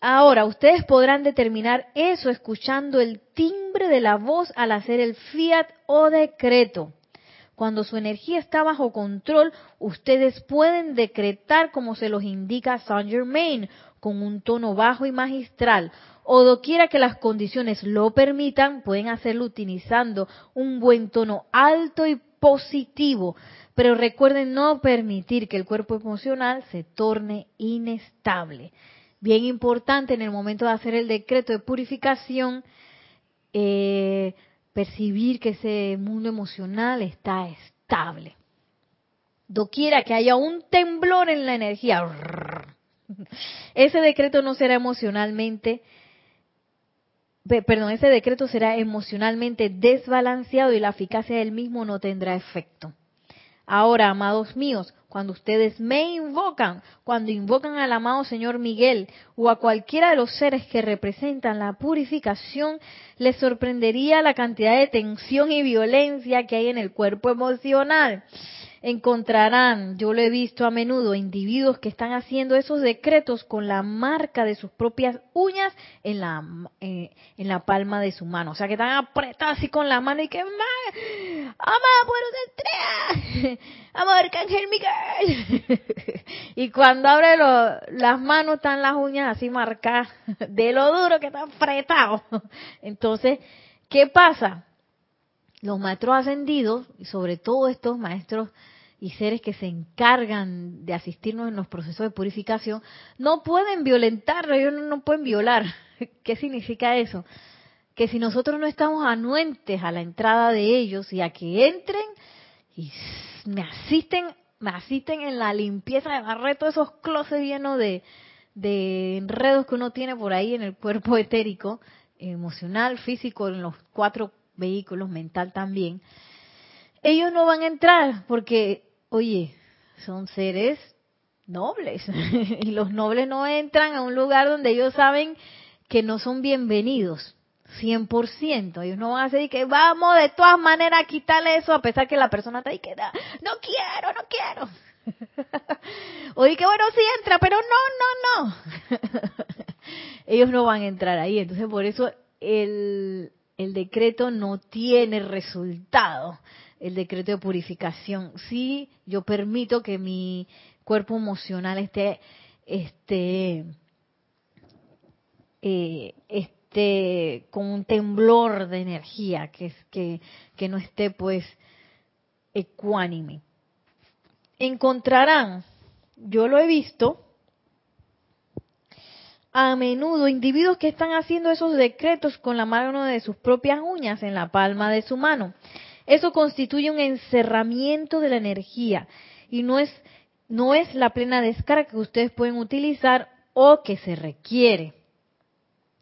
Ahora, ustedes podrán determinar eso escuchando el timbre de la voz al hacer el fiat o decreto. Cuando su energía está bajo control, ustedes pueden decretar como se los indica Saint Germain, con un tono bajo y magistral, o doquiera que las condiciones lo permitan, pueden hacerlo utilizando un buen tono alto y positivo. Pero recuerden no permitir que el cuerpo emocional se torne inestable. Bien importante en el momento de hacer el decreto de purificación, eh, percibir que ese mundo emocional está estable. Doquiera que haya un temblor en la energía, (laughs) ese decreto no será emocionalmente perdón, ese decreto será emocionalmente desbalanceado y la eficacia del mismo no tendrá efecto. Ahora, amados míos, cuando ustedes me invocan, cuando invocan al amado Señor Miguel o a cualquiera de los seres que representan la purificación, les sorprendería la cantidad de tensión y violencia que hay en el cuerpo emocional. Encontrarán, yo lo he visto a menudo, individuos que están haciendo esos decretos con la marca de sus propias uñas en la, eh, en la palma de su mano. O sea, que están apretados así con la mano y que, ¡Ama, por (laughs) ¡Amor, Arcángel Miguel! (laughs) y cuando abre las manos están las uñas así marcadas (laughs) de lo duro que están apretados. Entonces, ¿qué pasa? Los maestros ascendidos, y sobre todo estos maestros y seres que se encargan de asistirnos en los procesos de purificación, no pueden violentarlo, ellos no, pueden violar. (laughs) ¿Qué significa eso? Que si nosotros no estamos anuentes a la entrada de ellos y a que entren y me asisten, me asisten en la limpieza de barrer todos esos closets llenos de, de enredos que uno tiene por ahí en el cuerpo (laughs) etérico, emocional, físico, en los cuatro vehículos, mental también, ellos no van a entrar porque oye, son seres nobles (laughs) y los nobles no entran a un lugar donde ellos saben que no son bienvenidos. 100%. Ellos no van a decir que vamos de todas maneras a quitarle eso a pesar que la persona está ahí que no quiero, no quiero. (laughs) Oye, que bueno, sí entra, pero no, no, no. (laughs) Ellos no van a entrar ahí. Entonces, por eso el decreto no tiene resultado el decreto de purificación. Sí, yo permito que mi cuerpo emocional esté, esté, eh, esté con un temblor de energía, que, que, que no esté pues ecuánime. Encontrarán, yo lo he visto, a menudo individuos que están haciendo esos decretos con la mano de sus propias uñas en la palma de su mano. Eso constituye un encerramiento de la energía y no es, no es la plena descarga que ustedes pueden utilizar o que se requiere.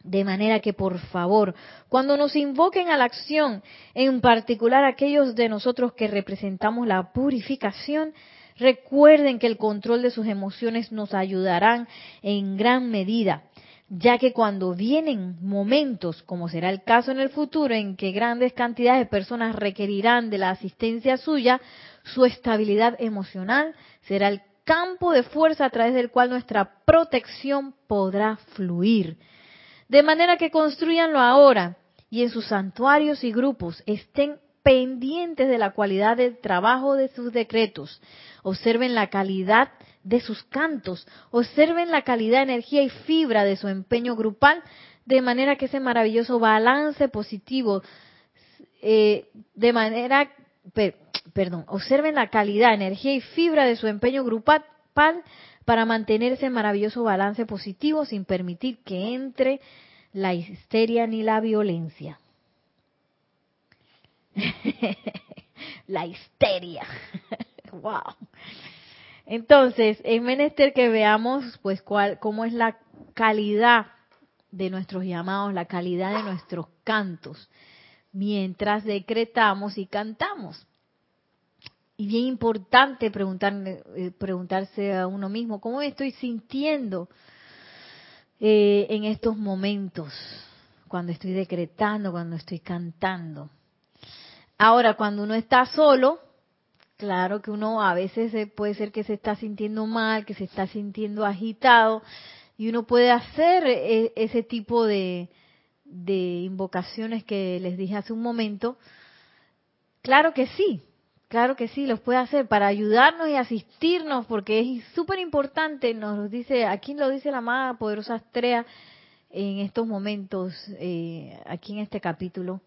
De manera que, por favor, cuando nos invoquen a la acción, en particular aquellos de nosotros que representamos la purificación, recuerden que el control de sus emociones nos ayudarán en gran medida ya que cuando vienen momentos, como será el caso en el futuro, en que grandes cantidades de personas requerirán de la asistencia suya, su estabilidad emocional será el campo de fuerza a través del cual nuestra protección podrá fluir. De manera que construyanlo ahora y en sus santuarios y grupos estén pendientes de la cualidad del trabajo de sus decretos. Observen la calidad de sus cantos. Observen la calidad, energía y fibra de su empeño grupal, de manera que ese maravilloso balance positivo, eh, de manera, perdón, observen la calidad, energía y fibra de su empeño grupal para mantener ese maravilloso balance positivo sin permitir que entre la histeria ni la violencia. (laughs) la histeria. (laughs) wow. Entonces, es menester que veamos pues cuál, cómo es la calidad de nuestros llamados, la calidad de nuestros cantos, mientras decretamos y cantamos. Y bien importante preguntar, eh, preguntarse a uno mismo, ¿cómo me estoy sintiendo eh, en estos momentos? Cuando estoy decretando, cuando estoy cantando. Ahora, cuando uno está solo, Claro que uno a veces puede ser que se está sintiendo mal, que se está sintiendo agitado, y uno puede hacer e, ese tipo de, invocaciones que les dije hace un momento. Claro que sí, claro que sí, los puede hacer para ayudarnos y asistirnos, porque es súper importante, nos dice, aquí lo dice la amada poderosa Astrea en estos momentos, eh, aquí en este capítulo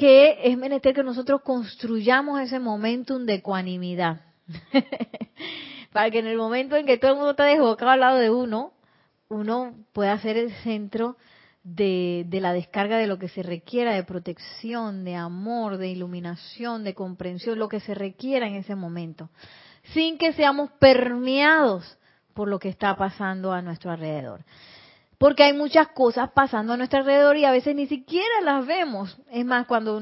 que es menester que nosotros construyamos ese momentum de ecuanimidad. (laughs) Para que en el momento en que todo el mundo está desbocado al lado de uno, uno pueda ser el centro de, de, la descarga de lo que se requiera, de protección, de amor, de iluminación, de comprensión, lo que se requiera en ese momento, sin que seamos permeados por lo que está pasando a nuestro alrededor porque hay muchas cosas pasando a nuestro alrededor y a veces ni siquiera las vemos. Es más, cuando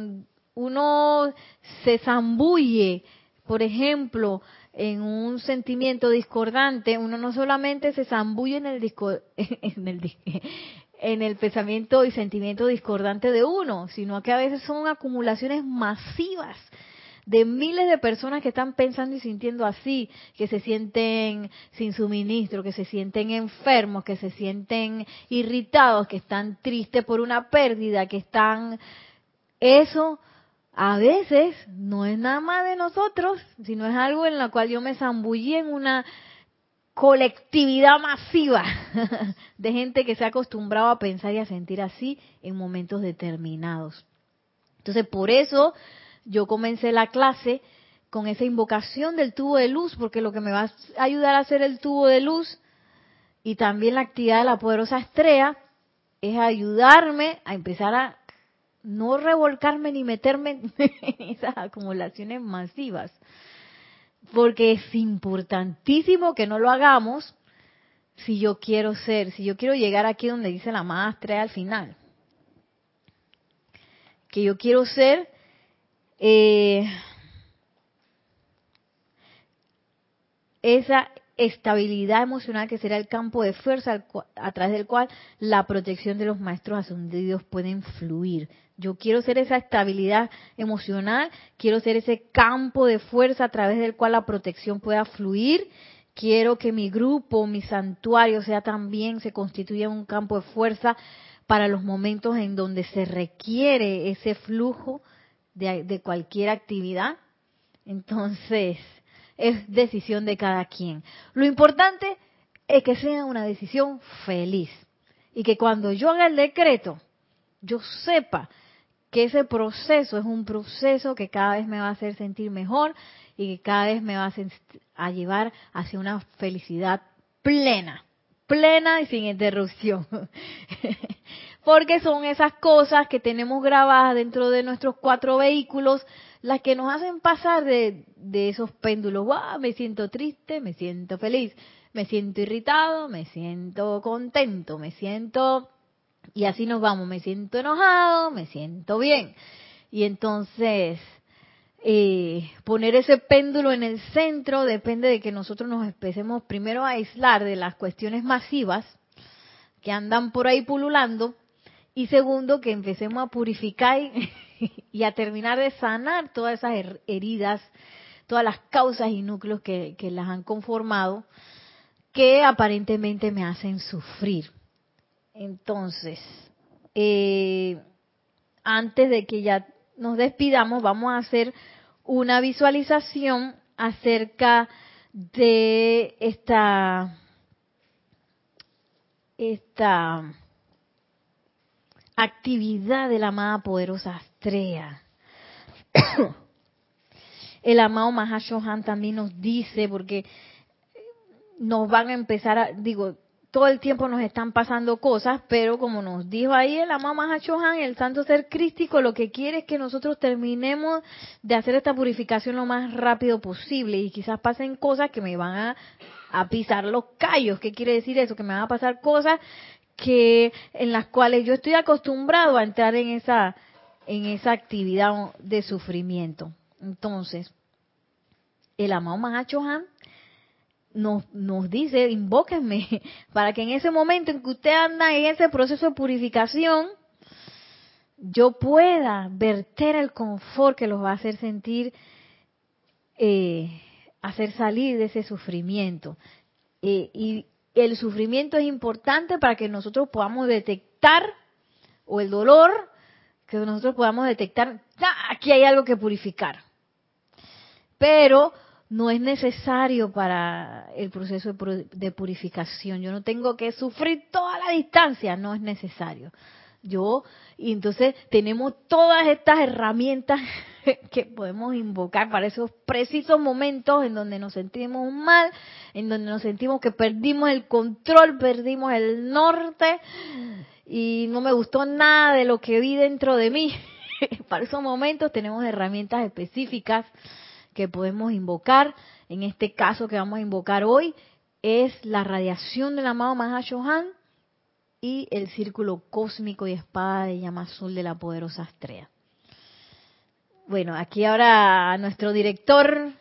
uno se zambulle, por ejemplo, en un sentimiento discordante, uno no solamente se zambulle en el, (laughs) en el, en el pensamiento y sentimiento discordante de uno, sino que a veces son acumulaciones masivas de miles de personas que están pensando y sintiendo así, que se sienten sin suministro, que se sienten enfermos, que se sienten irritados, que están tristes por una pérdida, que están... Eso a veces no es nada más de nosotros, sino es algo en lo cual yo me zambullí en una colectividad masiva (laughs) de gente que se ha acostumbrado a pensar y a sentir así en momentos determinados. Entonces, por eso yo comencé la clase con esa invocación del tubo de luz, porque lo que me va a ayudar a hacer el tubo de luz y también la actividad de la poderosa estrella es ayudarme a empezar a no revolcarme ni meterme (laughs) en esas acumulaciones masivas, porque es importantísimo que no lo hagamos si yo quiero ser, si yo quiero llegar aquí donde dice la maestra al final. Que yo quiero ser eh, esa estabilidad emocional que será el campo de fuerza a través del cual la protección de los maestros ascendidos pueden fluir. Yo quiero ser esa estabilidad emocional, quiero ser ese campo de fuerza a través del cual la protección pueda fluir. Quiero que mi grupo, mi santuario sea también, se constituya un campo de fuerza para los momentos en donde se requiere ese flujo de, cualquier actividad. Entonces, (laughs) es decisión de cada quien. Lo importante es que sea una decisión feliz y que cuando yo haga el decreto, yo sepa que ese proceso es un proceso que cada vez me va a hacer sentir mejor y que cada vez me va a, a llevar hacia una felicidad plena, plena y sin interrupción. (laughs) Porque son esas cosas que tenemos grabadas dentro de nuestros cuatro vehículos las que nos hacen pasar de, esos péndulos, me siento triste, me siento feliz, me siento irritado, me siento contento, me siento... Y así nos vamos, me siento enojado, me siento bien. Y entonces, eh, poner ese péndulo en el centro depende de que nosotros nos empecemos primero a aislar de las cuestiones masivas que andan por ahí pululando y segundo que empecemos a purificar y (laughs) a terminar de sanar todas esas heridas, todas las causas y núcleos que, las han conformado, que aparentemente me hacen sufrir. Entonces, eh, antes de que ya nos despidamos, vamos a hacer una visualización acerca de esta esta actividad de la amada poderosa Astrea. (coughs) El amado Mahashohan también nos dice, porque nos van a empezar a, digo, todo el tiempo nos están pasando cosas, pero como nos dijo ahí el amado Mahashohan, el santo ser crístico, lo que quiere es que nosotros terminemos de hacer esta purificación lo más rápido posible y quizás pasen cosas que me van a, a pisar los callos. ¿Qué quiere decir eso? Que me van a pasar cosas que en las cuales yo estoy acostumbrado a entrar en esa en esa actividad de sufrimiento. Entonces, el amado Mahachohan nos, nos dice, invóquenme, (laughs) para que en ese momento en que usted anda en ese proceso de purificación, yo pueda verter el confort que los va a hacer sentir, eh, hacer salir de ese sufrimiento. Eh, y el sufrimiento es importante para que nosotros podamos detectar, o el dolor, que nosotros podamos detectar, aquí hay algo que purificar. Pero no es necesario para el proceso de purificación. Yo no tengo que sufrir toda la distancia, no es necesario. Yo, y entonces tenemos todas estas herramientas que podemos invocar para esos precisos momentos en donde nos sentimos mal, en donde nos sentimos que perdimos el control, perdimos el norte y no me gustó nada de lo que vi dentro de mí. (laughs) para esos momentos tenemos herramientas específicas que podemos invocar. En este caso que vamos a invocar hoy es la radiación del amado Mahashohan y el círculo cósmico y espada de llama azul de la poderosa estrella. Bueno, aquí ahora nuestro director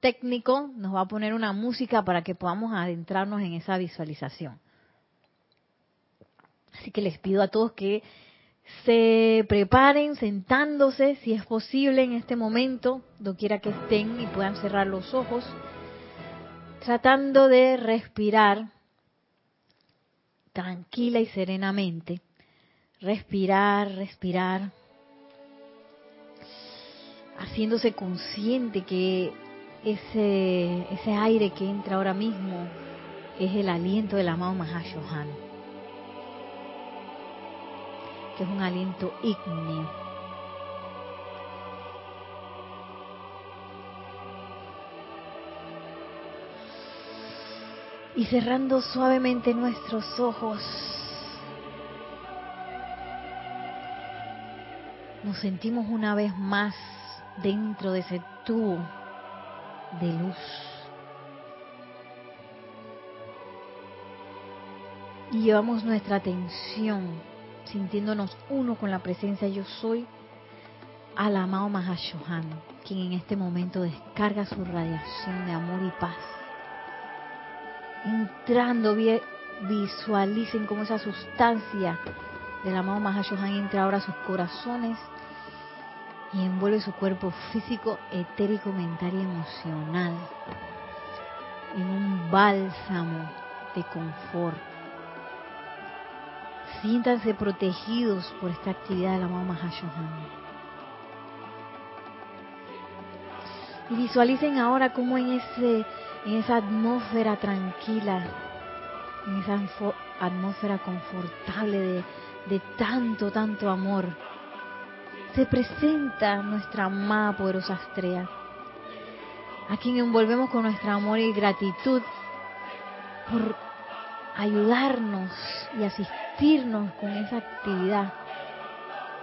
técnico nos va a poner una música para que podamos adentrarnos en esa visualización. Así que les pido a todos que se preparen sentándose, si es posible en este momento, doquiera que estén y puedan cerrar los ojos, tratando de respirar tranquila y serenamente. Respirar, respirar, haciéndose consciente que ese, ese aire que entra ahora mismo es el aliento del amado Mahashohan, que es un aliento ígneo. Y cerrando suavemente nuestros ojos, nos sentimos una vez más dentro de ese tubo de luz. Y llevamos nuestra atención, sintiéndonos uno con la presencia yo soy, al amado Mahashohan, quien en este momento descarga su radiación de amor y paz. Entrando, visualicen cómo esa sustancia del amado Mahashohan entra ahora a sus corazones y envuelve su cuerpo físico, etérico, mental y emocional en un bálsamo de confort. Siéntanse protegidos por esta actividad del amado Mahashohan. Y visualicen ahora cómo en, ese, en esa atmósfera tranquila, en esa atmósfera confortable de, de tanto, tanto amor, se presenta nuestra amada poderosa estrella, a quien envolvemos con nuestro amor y gratitud por ayudarnos y asistirnos con esa actividad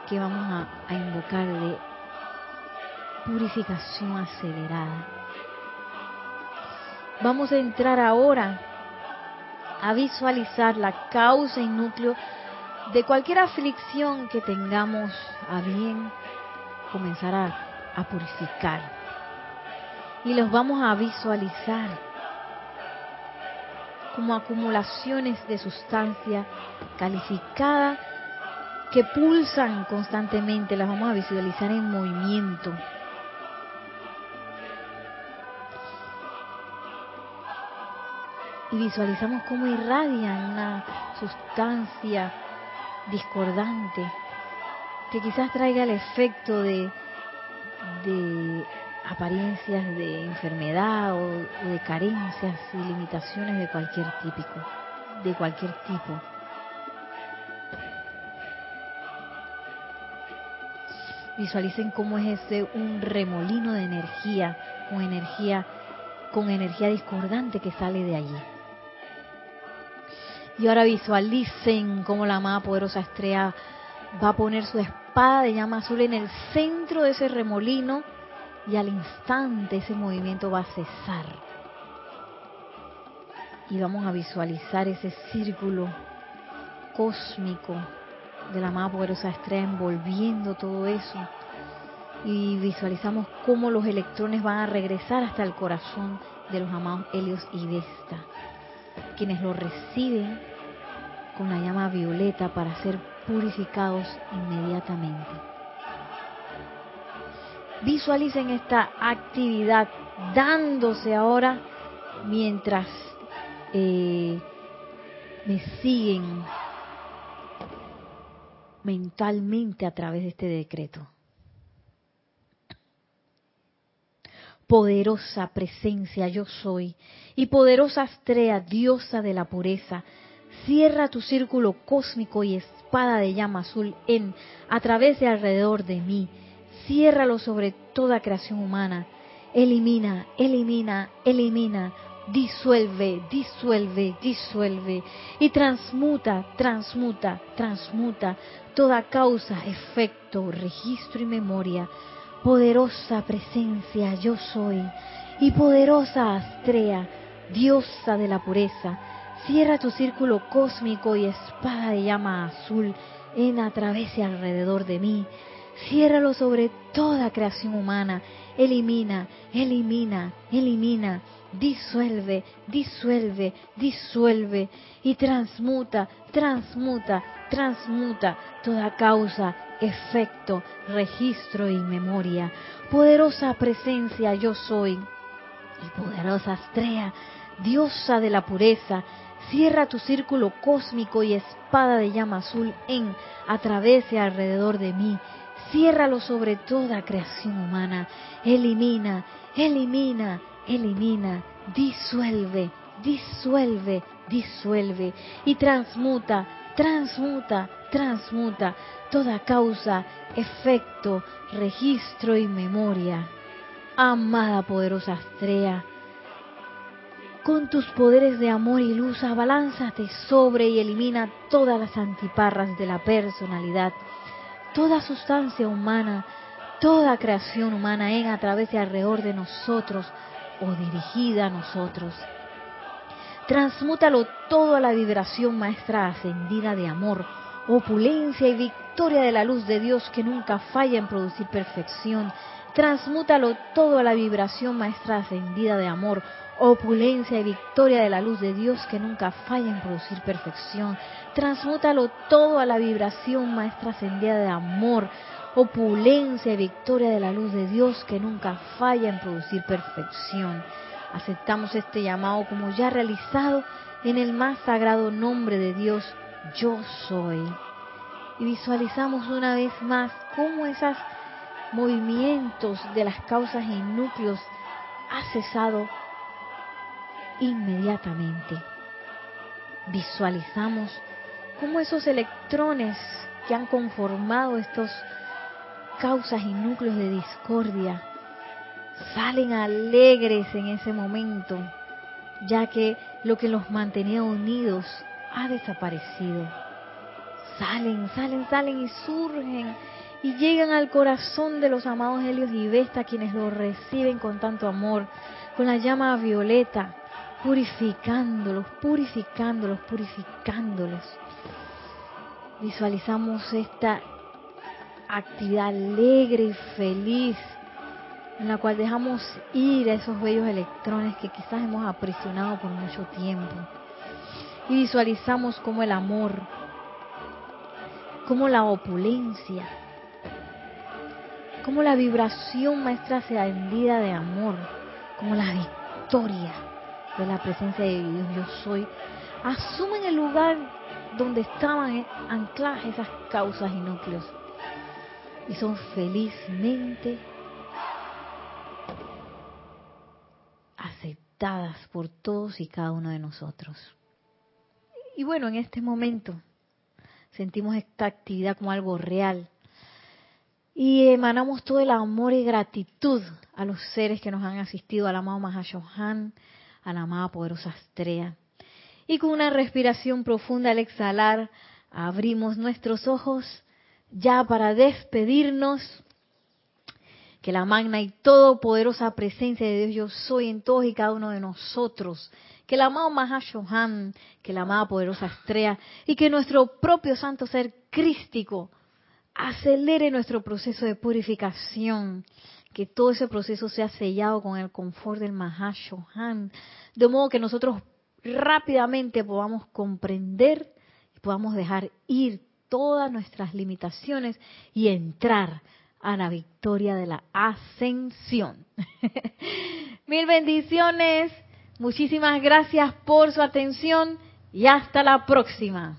que vamos a, a invocar de purificación acelerada. Vamos a entrar ahora a visualizar la causa y núcleo de cualquier aflicción que tengamos a bien comenzar a, purificar. Y los vamos a visualizar como acumulaciones de sustancia calificada que pulsan constantemente, las vamos a visualizar en movimiento. Y visualizamos cómo irradian una sustancia discordante que quizás traiga el efecto de, apariencias de enfermedad o, de carencias y limitaciones de cualquier típico, de cualquier tipo. Visualicen cómo es ese un remolino de energía, con energía, con energía discordante que sale de allí. Y ahora visualicen cómo la amada poderosa estrella va a poner su espada de llama azul en el centro de ese remolino y al instante ese movimiento va a cesar. Y vamos a visualizar ese círculo cósmico de la amada poderosa estrella envolviendo todo eso. Y visualizamos cómo los electrones van a regresar hasta el corazón de los amados Helios y Vesta quienes lo reciben con la llama violeta para ser purificados inmediatamente. Visualicen esta actividad dándose ahora mientras eh, me siguen mentalmente a través de este decreto. Poderosa presencia yo soy, y poderosa estrella, diosa de la pureza, cierra tu círculo cósmico y espada de llama azul en, a través de alrededor de mí, ciérralo sobre toda creación humana, elimina, elimina, elimina, disuelve, disuelve, disuelve, y transmuta, transmuta, transmuta toda causa, efecto, registro y memoria poderosa presencia yo soy y poderosa Astrea, diosa de la pureza, cierra tu círculo cósmico y espada de llama azul en a través y alrededor de mí. Ciérralo sobre toda creación humana. Elimina, elimina, elimina, disuelve, disuelve, disuelve y transmuta, transmuta, transmuta toda causa, efecto, registro y memoria. Poderosa presencia yo soy y poderosa estrella, diosa de la pureza, cierra tu círculo cósmico y espada de llama azul en, a través y alrededor de mí. Ciérralo sobre toda creación humana. Elimina, elimina, elimina, disuelve, disuelve, disuelve y transmuta, transmuta, transmuta toda causa, efecto, registro y memoria. Amada poderosa estrella, con tus poderes de amor y luz, abalánzate sobre y elimina todas las antiparras de la personalidad, toda sustancia humana, toda creación humana en, a través y alrededor de nosotros o dirigida a nosotros. Transmútalo todo a la vibración maestra ascendida de amor, opulencia y victoria de la luz de Dios que nunca falla en producir perfección. Transmútalo todo a la vibración maestra ascendida de amor, opulencia y victoria de la luz de Dios que nunca falla en producir perfección. Transmútalo todo a la vibración maestra ascendida de amor, opulencia y victoria de la luz de Dios que nunca falla en producir perfección. Aceptamos este llamado como ya realizado en el más sagrado nombre de Dios, yo soy. Y visualizamos una vez más cómo esos movimientos de las causas y núcleos ha cesado inmediatamente. Visualizamos cómo esos electrones que han conformado estos causas y núcleos de discordia salen alegres en ese momento, ya que lo que los mantenía unidos ha desaparecido. Salen, salen, salen y surgen y llegan al corazón de los amados Helios y Vesta, quienes los reciben con tanto amor, con la llama violeta, purificándolos, purificándolos, purificándolos. Visualizamos esta actividad alegre y feliz en la cual dejamos ir a esos bellos electrones que quizás hemos aprisionado por mucho tiempo. Y visualizamos como el amor, como la opulencia, como la vibración maestra ascendida de amor, como la victoria de la presencia de Dios yo soy, asumen el lugar donde estaban ancladas esas causas y núcleos y son felizmente por todos y cada uno de nosotros. Y bueno, en este momento sentimos esta actividad como algo real y emanamos todo el amor y gratitud a los seres que nos han asistido, al amado Mahashohan, a la amada poderosa estrella. Y con una respiración profunda al exhalar, abrimos nuestros ojos ya para despedirnos, que la magna y todopoderosa presencia de Dios yo soy en todos y cada uno de nosotros, que el amado Mahashohan, que la amada poderosa estrella y que nuestro propio santo ser crístico acelere nuestro proceso de purificación, que todo ese proceso sea sellado con el confort del Mahashohan, de modo que nosotros rápidamente podamos comprender y podamos dejar ir todas nuestras limitaciones y entrar a la victoria de la ascensión. (laughs) Mil bendiciones, muchísimas gracias por su atención y hasta la próxima.